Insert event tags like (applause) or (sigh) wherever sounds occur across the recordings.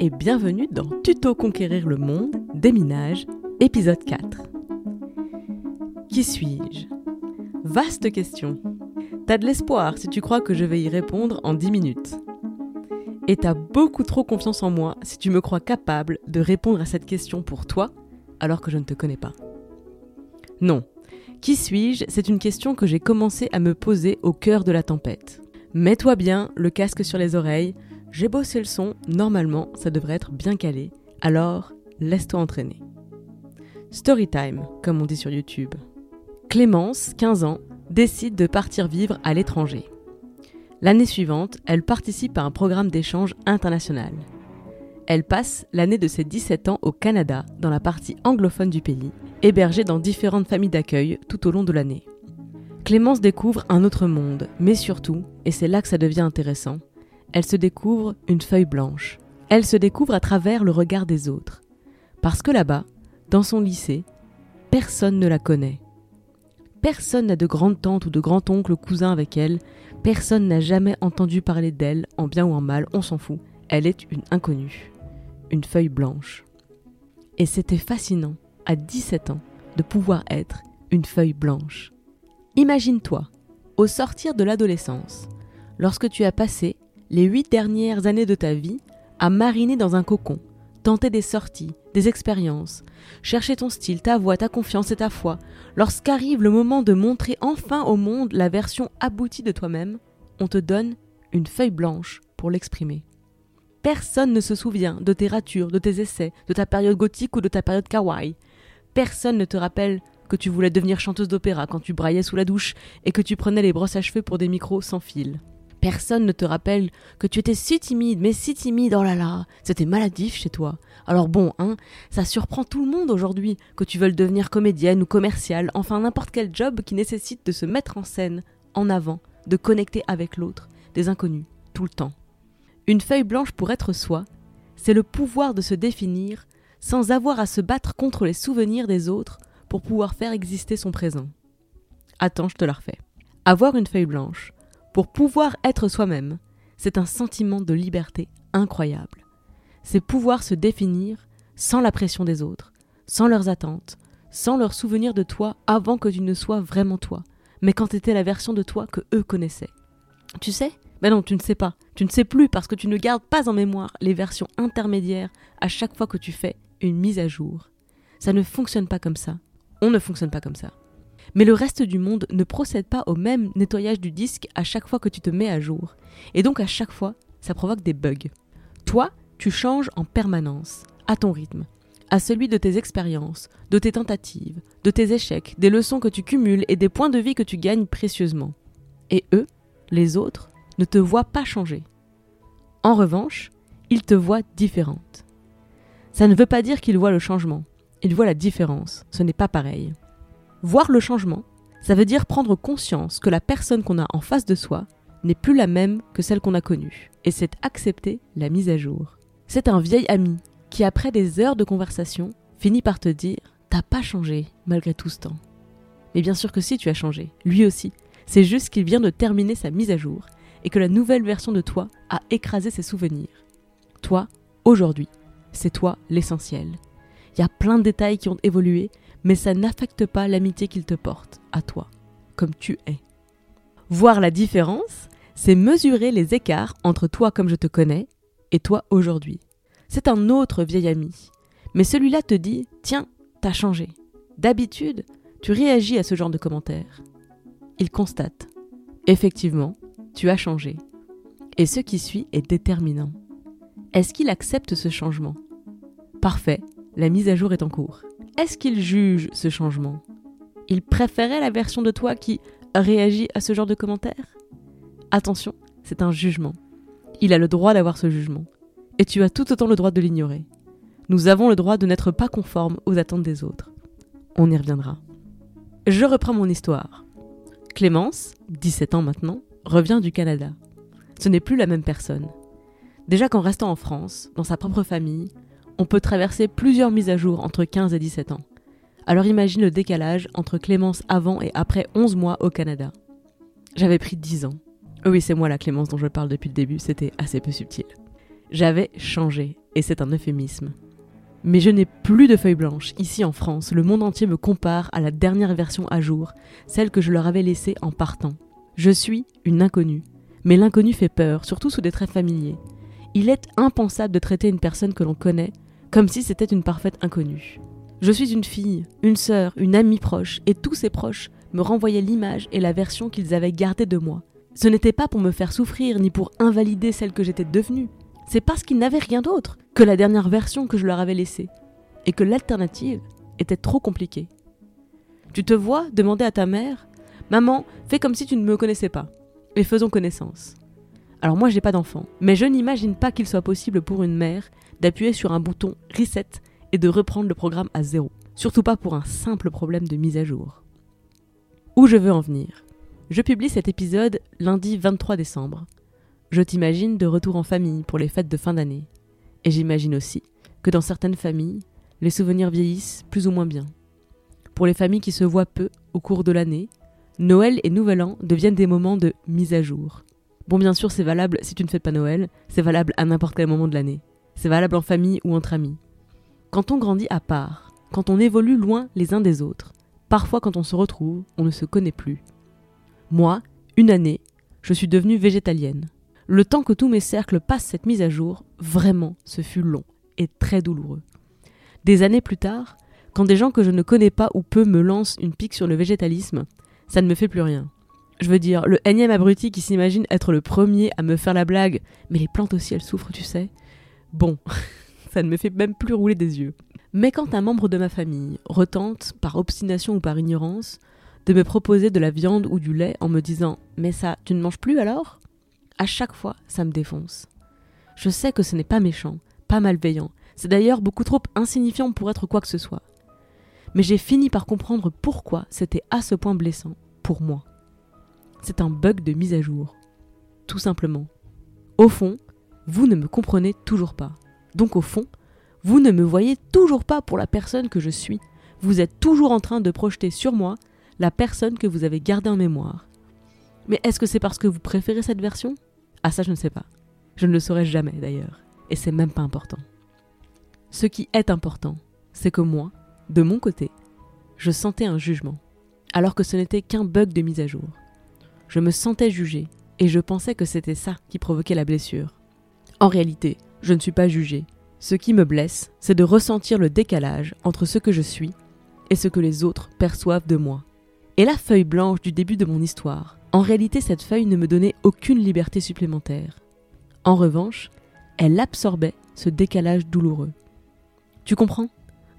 Et bienvenue dans Tuto Conquérir le Monde, Déminage, épisode 4. Qui suis-je? Vaste question. T'as de l'espoir si tu crois que je vais y répondre en 10 minutes. Et t'as beaucoup trop confiance en moi si tu me crois capable de répondre à cette question pour toi alors que je ne te connais pas. Non. Qui suis-je? C'est une question que j'ai commencé à me poser au cœur de la tempête. Mets-toi bien le casque sur les oreilles, j'ai bossé le son, normalement ça devrait être bien calé, alors laisse-toi entraîner. Storytime, comme on dit sur YouTube. Clémence, 15 ans, décide de partir vivre à l'étranger. L'année suivante, elle participe à un programme d'échange international. Elle passe l'année de ses 17 ans au Canada, dans la partie anglophone du pays, hébergée dans différentes familles d'accueil tout au long de l'année. Clémence découvre un autre monde, mais surtout, et c'est là que ça devient intéressant, elle se découvre une feuille blanche. Elle se découvre à travers le regard des autres. Parce que là-bas, dans son lycée, personne ne la connaît. Personne n'a de grande-tante ou de grand-oncle ou cousin avec elle. Personne n'a jamais entendu parler d'elle, en bien ou en mal, on s'en fout. Elle est une inconnue. Une feuille blanche. Et c'était fascinant, à 17 ans, de pouvoir être une feuille blanche. Imagine-toi, au sortir de l'adolescence, lorsque tu as passé les huit dernières années de ta vie à mariner dans un cocon, tenter des sorties, des expériences, chercher ton style, ta voix, ta confiance et ta foi. Lorsqu'arrive le moment de montrer enfin au monde la version aboutie de toi-même, on te donne une feuille blanche pour l'exprimer. Personne ne se souvient de tes ratures, de tes essais, de ta période gothique ou de ta période kawaii. Personne ne te rappelle que tu voulais devenir chanteuse d'opéra quand tu braillais sous la douche et que tu prenais les brosses à cheveux pour des micros sans fil. Personne ne te rappelle que tu étais si timide, mais si timide, oh là là, c'était maladif chez toi. Alors bon, hein, ça surprend tout le monde aujourd'hui que tu veuilles devenir comédienne ou commerciale, enfin n'importe quel job qui nécessite de se mettre en scène, en avant, de connecter avec l'autre, des inconnus, tout le temps. Une feuille blanche pour être soi, c'est le pouvoir de se définir sans avoir à se battre contre les souvenirs des autres pour pouvoir faire exister son présent. Attends, je te la refais. Avoir une feuille blanche, pour pouvoir être soi-même, c'est un sentiment de liberté incroyable. C'est pouvoir se définir sans la pression des autres, sans leurs attentes, sans leurs souvenirs de toi avant que tu ne sois vraiment toi, mais quand tu étais la version de toi que eux connaissaient. Tu sais? Ben non, tu ne sais pas. Tu ne sais plus parce que tu ne gardes pas en mémoire les versions intermédiaires à chaque fois que tu fais une mise à jour. Ça ne fonctionne pas comme ça. On ne fonctionne pas comme ça. Mais le reste du monde ne procède pas au même nettoyage du disque à chaque fois que tu te mets à jour. Et donc à chaque fois, ça provoque des bugs. Toi, tu changes en permanence, à ton rythme, à celui de tes expériences, de tes tentatives, de tes échecs, des leçons que tu cumules et des points de vie que tu gagnes précieusement. Et eux, les autres, ne te voient pas changer. En revanche, ils te voient différente. Ça ne veut pas dire qu'ils voient le changement, ils voient la différence, ce n'est pas pareil. Voir le changement, ça veut dire prendre conscience que la personne qu'on a en face de soi n'est plus la même que celle qu'on a connue, et c'est accepter la mise à jour. C'est un vieil ami qui, après des heures de conversation, finit par te dire T'as pas changé malgré tout ce temps. Mais bien sûr que si tu as changé, lui aussi. C'est juste qu'il vient de terminer sa mise à jour et que la nouvelle version de toi a écrasé ses souvenirs. Toi, aujourd'hui, c'est toi l'essentiel. Il y a plein de détails qui ont évolué, mais ça n'affecte pas l'amitié qu'il te porte, à toi, comme tu es. Voir la différence, c'est mesurer les écarts entre toi comme je te connais et toi aujourd'hui. C'est un autre vieil ami, mais celui-là te dit Tiens, t'as changé. D'habitude, tu réagis à ce genre de commentaires. Il constate Effectivement, tu as changé. Et ce qui suit est déterminant. Est-ce qu'il accepte ce changement? Parfait, la mise à jour est en cours. Est-ce qu'il juge ce changement? Il préférait la version de toi qui réagit à ce genre de commentaires? Attention, c'est un jugement. Il a le droit d'avoir ce jugement. Et tu as tout autant le droit de l'ignorer. Nous avons le droit de n'être pas conformes aux attentes des autres. On y reviendra. Je reprends mon histoire. Clémence, 17 ans maintenant, revient du Canada. Ce n'est plus la même personne. Déjà qu'en restant en France, dans sa propre famille, on peut traverser plusieurs mises à jour entre 15 et 17 ans. Alors imagine le décalage entre Clémence avant et après 11 mois au Canada. J'avais pris 10 ans. Oh oui, c'est moi la Clémence dont je parle depuis le début, c'était assez peu subtil. J'avais changé, et c'est un euphémisme. Mais je n'ai plus de feuilles blanches. Ici en France, le monde entier me compare à la dernière version à jour, celle que je leur avais laissée en partant. Je suis une inconnue. Mais l'inconnu fait peur, surtout sous des traits familiers. Il est impensable de traiter une personne que l'on connaît comme si c'était une parfaite inconnue. Je suis une fille, une sœur, une amie proche, et tous ces proches me renvoyaient l'image et la version qu'ils avaient gardée de moi. Ce n'était pas pour me faire souffrir ni pour invalider celle que j'étais devenue. C'est parce qu'ils n'avaient rien d'autre que la dernière version que je leur avais laissée, et que l'alternative était trop compliquée. Tu te vois demander à ta mère Maman, fais comme si tu ne me connaissais pas, et faisons connaissance. Alors moi j'ai pas d'enfant, mais je n'imagine pas qu'il soit possible pour une mère d'appuyer sur un bouton reset et de reprendre le programme à zéro. Surtout pas pour un simple problème de mise à jour. Où je veux en venir? Je publie cet épisode lundi 23 décembre. Je t'imagine de retour en famille pour les fêtes de fin d'année. Et j'imagine aussi que dans certaines familles, les souvenirs vieillissent plus ou moins bien. Pour les familles qui se voient peu au cours de l'année, Noël et Nouvel An deviennent des moments de mise à jour. Bon, bien sûr, c'est valable si tu ne fais pas Noël, c'est valable à n'importe quel moment de l'année. C'est valable en famille ou entre amis. Quand on grandit à part, quand on évolue loin les uns des autres, parfois quand on se retrouve, on ne se connaît plus. Moi, une année, je suis devenue végétalienne. Le temps que tous mes cercles passent cette mise à jour, vraiment, ce fut long et très douloureux. Des années plus tard, quand des gens que je ne connais pas ou peu me lancent une pique sur le végétalisme, ça ne me fait plus rien. Je veux dire, le énième abruti qui s'imagine être le premier à me faire la blague, mais les plantes aussi elles souffrent, tu sais. Bon, (laughs) ça ne me fait même plus rouler des yeux. Mais quand un membre de ma famille retente, par obstination ou par ignorance, de me proposer de la viande ou du lait en me disant Mais ça, tu ne manges plus alors? À chaque fois, ça me défonce. Je sais que ce n'est pas méchant, pas malveillant, c'est d'ailleurs beaucoup trop insignifiant pour être quoi que ce soit. Mais j'ai fini par comprendre pourquoi c'était à ce point blessant, pour moi. C'est un bug de mise à jour. Tout simplement. Au fond, vous ne me comprenez toujours pas. Donc au fond, vous ne me voyez toujours pas pour la personne que je suis. Vous êtes toujours en train de projeter sur moi la personne que vous avez gardée en mémoire. Mais est-ce que c'est parce que vous préférez cette version? Ah ça je ne sais pas. Je ne le saurai jamais d'ailleurs. Et c'est même pas important. Ce qui est important, c'est que moi, de mon côté, je sentais un jugement, alors que ce n'était qu'un bug de mise à jour. Je me sentais jugé, et je pensais que c'était ça qui provoquait la blessure. En réalité, je ne suis pas jugé. Ce qui me blesse, c'est de ressentir le décalage entre ce que je suis et ce que les autres perçoivent de moi. Et la feuille blanche du début de mon histoire, en réalité, cette feuille ne me donnait aucune liberté supplémentaire. En revanche, elle absorbait ce décalage douloureux. Tu comprends?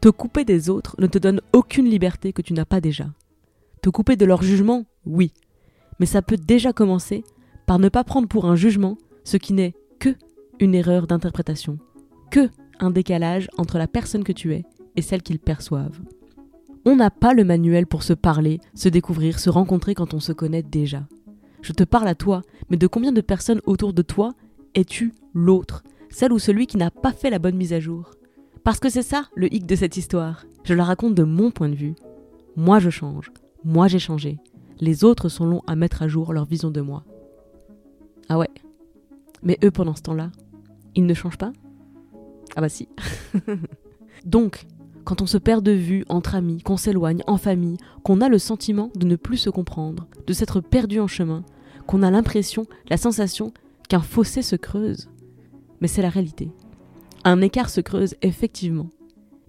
Te couper des autres ne te donne aucune liberté que tu n'as pas déjà. Te couper de leur jugement, oui, mais ça peut déjà commencer par ne pas prendre pour un jugement ce qui n'est une erreur d'interprétation, que un décalage entre la personne que tu es et celle qu'ils perçoivent. On n'a pas le manuel pour se parler, se découvrir, se rencontrer quand on se connaît déjà. Je te parle à toi, mais de combien de personnes autour de toi es-tu l'autre, celle ou celui qui n'a pas fait la bonne mise à jour? Parce que c'est ça le hic de cette histoire. Je la raconte de mon point de vue. Moi je change, moi j'ai changé. Les autres sont longs à mettre à jour leur vision de moi. Ah ouais. Mais eux pendant ce temps-là, ils ne changent pas? Ah bah si. (laughs) Donc, quand on se perd de vue entre amis, qu'on s'éloigne en famille, qu'on a le sentiment de ne plus se comprendre, de s'être perdu en chemin, qu'on a l'impression, la sensation qu'un fossé se creuse. Mais c'est la réalité. Un écart se creuse effectivement.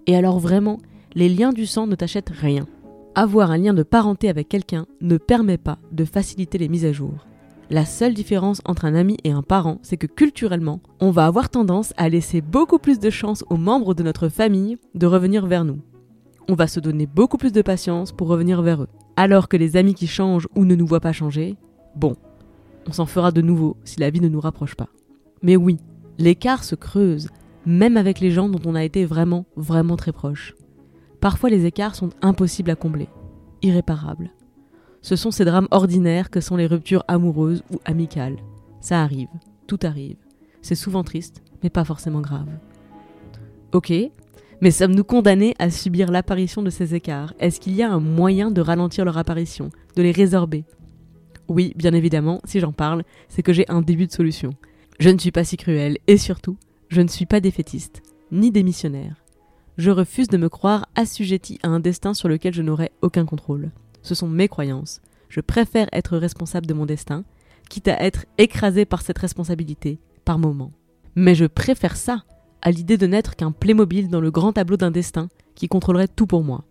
Et alors vraiment, les liens du sang ne t'achètent rien. Avoir un lien de parenté avec quelqu'un ne permet pas de faciliter les mises à jour. La seule différence entre un ami et un parent, c'est que culturellement, on va avoir tendance à laisser beaucoup plus de chance aux membres de notre famille de revenir vers nous. on va se donner beaucoup plus de patience pour revenir vers eux. Alors que les amis qui changent ou ne nous voient pas changer, bon, on s'en fera de nouveau si la vie ne nous rapproche pas. Mais oui, l'écart se creuse, même avec les gens dont on a été vraiment, vraiment très proche. Parfois les écarts sont impossibles à combler, irréparables. Ce sont ces drames ordinaires que sont les ruptures amoureuses ou amicales. Ça arrive, tout arrive. C'est souvent triste, mais pas forcément grave. Ok, mais sommes-nous condamnés à subir l'apparition de ces écarts? Est-ce qu'il y a un moyen de ralentir leur apparition, de les résorber? Oui, bien évidemment, si j'en parle, c'est que j'ai un début de solution. Je ne suis pas si cruel, et surtout, je ne suis pas défaitiste, ni démissionnaire. Je refuse de me croire assujetti à un destin sur lequel je n'aurai aucun contrôle. Ce sont mes croyances. Je préfère être responsable de mon destin, quitte à être écrasé par cette responsabilité, par moments. Mais je préfère ça à l'idée de n'être qu'un Playmobil dans le grand tableau d'un destin qui contrôlerait tout pour moi.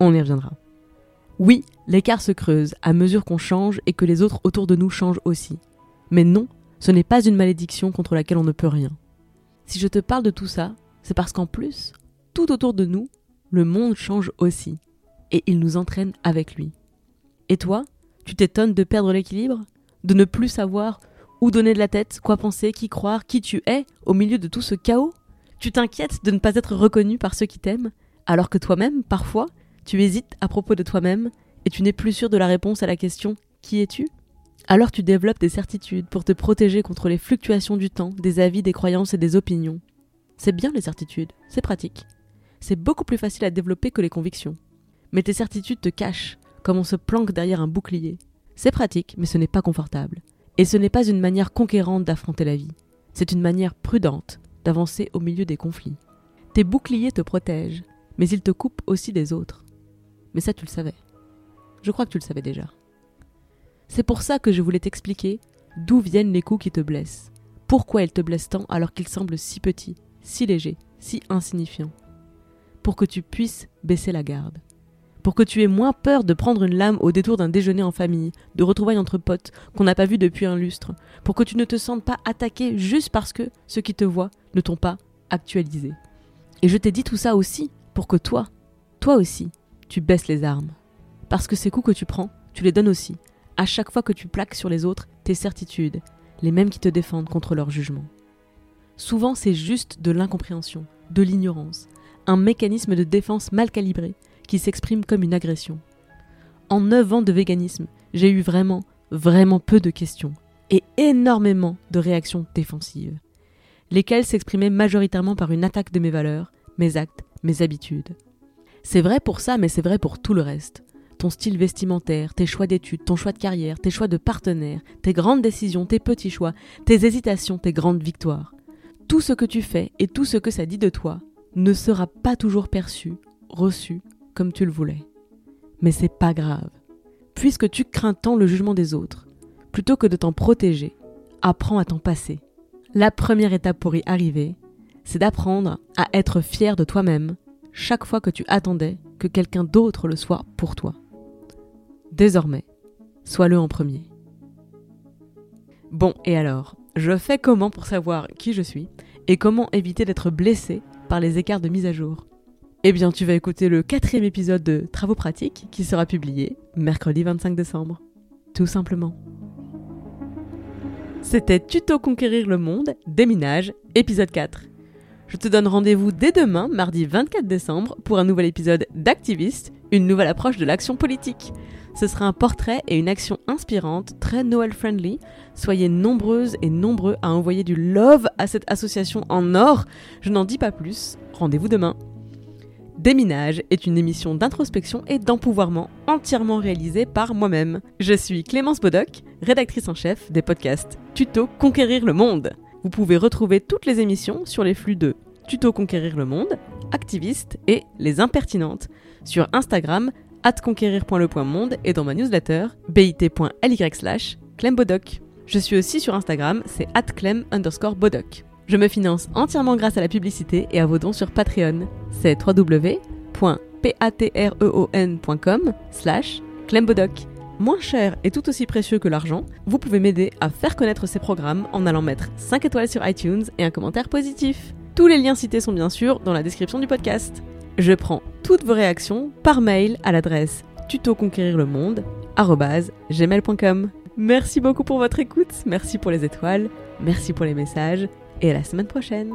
On y reviendra. Oui, l'écart se creuse à mesure qu'on change et que les autres autour de nous changent aussi. Mais non, ce n'est pas une malédiction contre laquelle on ne peut rien. Si je te parle de tout ça, c'est parce qu'en plus, tout autour de nous, le monde change aussi. Et il nous entraîne avec lui. Et toi, tu t'étonnes de perdre l'équilibre De ne plus savoir où donner de la tête, quoi penser, qui croire, qui tu es, au milieu de tout ce chaos? Tu t'inquiètes de ne pas être reconnu par ceux qui t'aiment, alors que toi-même, parfois, tu hésites à propos de toi-même et tu n'es plus sûr de la réponse à la question Qui es-tu? Alors tu développes des certitudes pour te protéger contre les fluctuations du temps, des avis, des croyances et des opinions. C'est bien les certitudes, c'est pratique. C'est beaucoup plus facile à développer que les convictions. Mais tes certitudes te cachent, comme on se planque derrière un bouclier. C'est pratique, mais ce n'est pas confortable. Et ce n'est pas une manière conquérante d'affronter la vie, c'est une manière prudente d'avancer au milieu des conflits. Tes boucliers te protègent, mais ils te coupent aussi des autres. Mais ça tu le savais. Je crois que tu le savais déjà. C'est pour ça que je voulais t'expliquer d'où viennent les coups qui te blessent. Pourquoi ils te blessent tant alors qu'ils semblent si petits, si légers, si insignifiants. Pour que tu puisses baisser la garde pour que tu aies moins peur de prendre une lame au détour d'un déjeuner en famille, de retrouvailles entre potes qu'on n'a pas vu depuis un lustre, pour que tu ne te sentes pas attaqué juste parce que ceux qui te voient ne t'ont pas actualisé. Et je t'ai dit tout ça aussi pour que toi, toi aussi, tu baisses les armes. Parce que ces coups que tu prends, tu les donnes aussi, à chaque fois que tu plaques sur les autres tes certitudes, les mêmes qui te défendent contre leur jugement. Souvent c'est juste de l'incompréhension, de l'ignorance, un mécanisme de défense mal calibré qui s'exprime comme une agression. En 9 ans de véganisme, j'ai eu vraiment, vraiment peu de questions et énormément de réactions défensives, lesquelles s'exprimaient majoritairement par une attaque de mes valeurs, mes actes, mes habitudes. C'est vrai pour ça, mais c'est vrai pour tout le reste. Ton style vestimentaire, tes choix d'études, ton choix de carrière, tes choix de partenaire, tes grandes décisions, tes petits choix, tes hésitations, tes grandes victoires. Tout ce que tu fais et tout ce que ça dit de toi ne sera pas toujours perçu, reçu tu le voulais. Mais c'est pas grave. Puisque tu crains tant le jugement des autres, plutôt que de t'en protéger, apprends à t'en passer. La première étape pour y arriver, c'est d'apprendre à être fier de toi-même chaque fois que tu attendais que quelqu'un d'autre le soit pour toi. Désormais, sois-le en premier. Bon, et alors, je fais comment pour savoir qui je suis et comment éviter d'être blessé par les écarts de mise à jour? Eh bien, tu vas écouter le quatrième épisode de Travaux pratiques qui sera publié mercredi 25 décembre. Tout simplement. C'était Tuto Conquérir le Monde, Déminage, épisode 4. Je te donne rendez-vous dès demain, mardi 24 décembre, pour un nouvel épisode d'Activiste, une nouvelle approche de l'action politique. Ce sera un portrait et une action inspirante, très Noël-friendly. Soyez nombreuses et nombreux à envoyer du love à cette association en or. Je n'en dis pas plus. Rendez-vous demain. Déminage est une émission d'introspection et d'empouvoirment entièrement réalisée par moi-même. Je suis Clémence Bodoc, rédactrice en chef des podcasts Tuto Conquérir le Monde. Vous pouvez retrouver toutes les émissions sur les flux de Tuto Conquérir le Monde, Activiste et Les Impertinentes sur Instagram conquérir.le.monde et dans ma newsletter bit.ly slash. Je suis aussi sur Instagram, c'est atclem underscore bodoc. Je me finance entièrement grâce à la publicité et à vos dons sur Patreon. C'est www.patreon.com slash clembodoc. Moins cher et tout aussi précieux que l'argent, vous pouvez m'aider à faire connaître ces programmes en allant mettre 5 étoiles sur iTunes et un commentaire positif. Tous les liens cités sont bien sûr dans la description du podcast. Je prends toutes vos réactions par mail à l'adresse tutoconquérirlemonde.gmail.com Merci beaucoup pour votre écoute, merci pour les étoiles, merci pour les messages, et la semaine prochaine